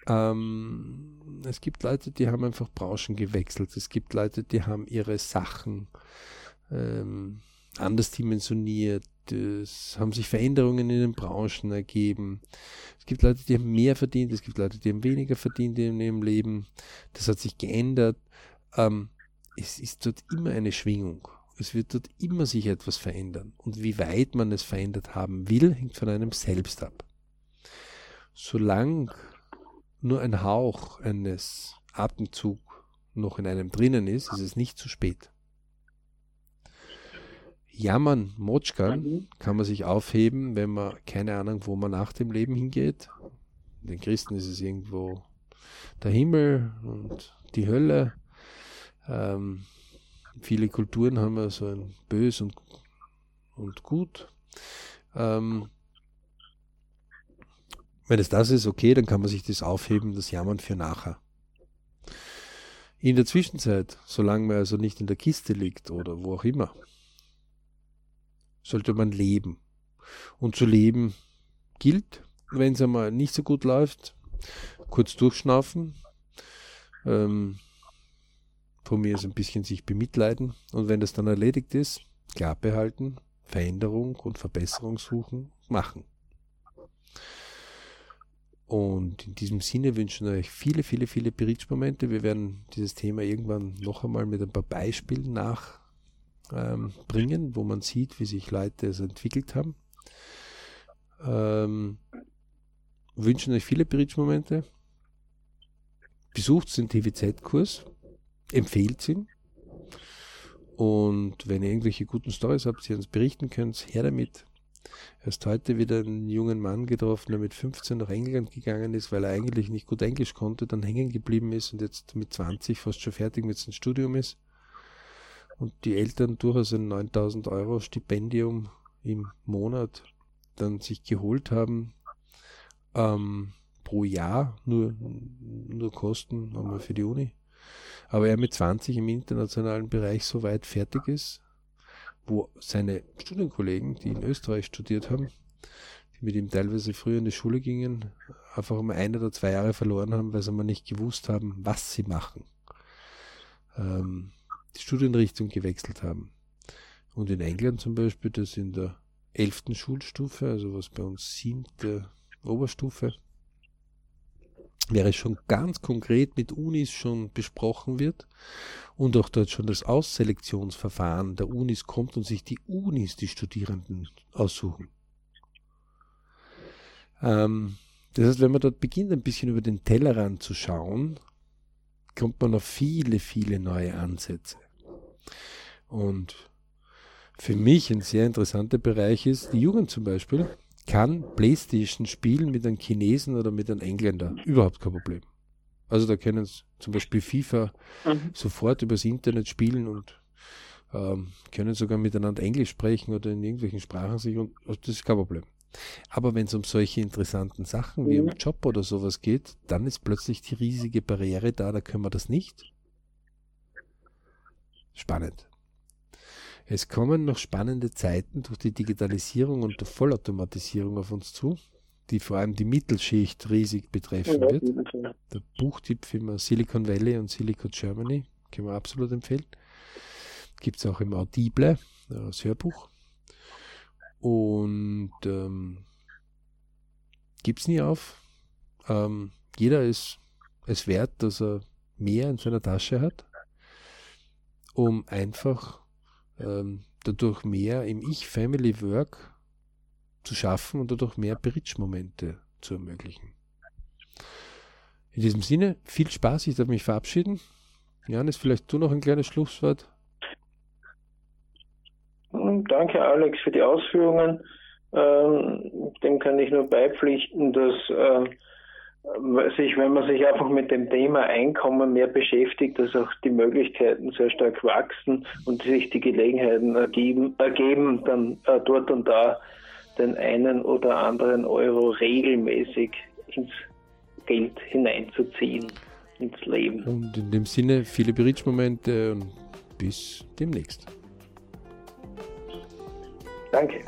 Ähm, es gibt Leute, die haben einfach Branchen gewechselt. Es gibt Leute, die haben ihre Sachen ähm, anders dimensioniert es haben sich Veränderungen in den Branchen ergeben. Es gibt Leute, die haben mehr verdient, es gibt Leute, die haben weniger verdient in ihrem Leben. Das hat sich geändert. Ähm, es ist dort immer eine Schwingung. Es wird dort immer sich etwas verändern. Und wie weit man es verändert haben will, hängt von einem selbst ab. Solange nur ein Hauch eines Atemzugs noch in einem drinnen ist, ist es nicht zu spät. Jammern, Motschkan mhm. kann man sich aufheben, wenn man keine Ahnung, wo man nach dem Leben hingeht. Den Christen ist es irgendwo der Himmel und die Hölle. Ähm, viele Kulturen haben ja so ein Bös und, und Gut. Ähm, wenn es das ist, okay, dann kann man sich das aufheben, das Jammern für nachher. In der Zwischenzeit, solange man also nicht in der Kiste liegt oder wo auch immer, sollte man leben. Und zu leben gilt, wenn es einmal nicht so gut läuft, kurz durchschnaufen, ähm, von mir ist ein bisschen sich bemitleiden und wenn das dann erledigt ist, klar behalten, Veränderung und Verbesserung suchen, machen. Und in diesem Sinne wünschen wir euch viele, viele, viele Berichtsmomente. Wir werden dieses Thema irgendwann noch einmal mit ein paar Beispielen nach ähm, bringen, wo man sieht, wie sich Leute es entwickelt haben. Ähm, wünschen euch viele Bridge-Momente. Besucht den TVZ-Kurs, empfehlt ihn. Und wenn ihr irgendwelche guten Stories habt, die ihr uns berichten könnt, her damit. Erst heute wieder einen jungen Mann getroffen, der mit 15 nach England gegangen ist, weil er eigentlich nicht gut Englisch konnte, dann hängen geblieben ist und jetzt mit 20 fast schon fertig mit seinem Studium ist. Und die Eltern durchaus ein 9000 Euro Stipendium im Monat dann sich geholt haben, ähm, pro Jahr nur, nur Kosten einmal für die Uni. Aber er mit 20 im internationalen Bereich so weit fertig ist, wo seine Studienkollegen, die in Österreich studiert haben, die mit ihm teilweise früher in die Schule gingen, einfach mal ein oder zwei Jahre verloren haben, weil sie mal nicht gewusst haben, was sie machen. Ähm, die Studienrichtung gewechselt haben. Und in England zum Beispiel, das in der elften Schulstufe, also was bei uns siebte Oberstufe, wäre schon ganz konkret mit Unis schon besprochen wird und auch dort schon das Ausselektionsverfahren der Unis kommt und sich die Unis die Studierenden aussuchen. Ähm, das heißt, wenn man dort beginnt, ein bisschen über den Tellerrand zu schauen, kommt man auf viele, viele neue Ansätze. Und für mich ein sehr interessanter Bereich ist, die Jugend zum Beispiel kann Playstation spielen mit einem Chinesen oder mit einem Engländer. Überhaupt kein Problem. Also da können sie zum Beispiel FIFA mhm. sofort übers Internet spielen und ähm, können sogar miteinander Englisch sprechen oder in irgendwelchen Sprachen sich und das ist kein Problem. Aber wenn es um solche interessanten Sachen wie um Job oder sowas geht, dann ist plötzlich die riesige Barriere da, da können wir das nicht. Spannend. Es kommen noch spannende Zeiten durch die Digitalisierung und die Vollautomatisierung auf uns zu, die vor allem die Mittelschicht riesig betreffen wird. Der Buchtipp für Silicon Valley und Silicon Germany können wir absolut empfehlen. Gibt es auch im Audible, das Hörbuch. Und ähm, es nie auf. Ähm, jeder ist es wert, dass er mehr in seiner Tasche hat, um einfach ähm, dadurch mehr im Ich-Family-Work zu schaffen und dadurch mehr Bridge-Momente zu ermöglichen. In diesem Sinne, viel Spaß, ich darf mich verabschieden. Janis, vielleicht du noch ein kleines Schlusswort? Danke, Alex, für die Ausführungen. Ähm, dem kann ich nur beipflichten, dass äh, sich, wenn man sich einfach mit dem Thema Einkommen mehr beschäftigt, dass auch die Möglichkeiten sehr stark wachsen und sich die Gelegenheiten ergeben, ergeben dann äh, dort und da den einen oder anderen Euro regelmäßig ins Geld hineinzuziehen, ins Leben. Und in dem Sinne viele Berichtsmomente und bis demnächst. Danke.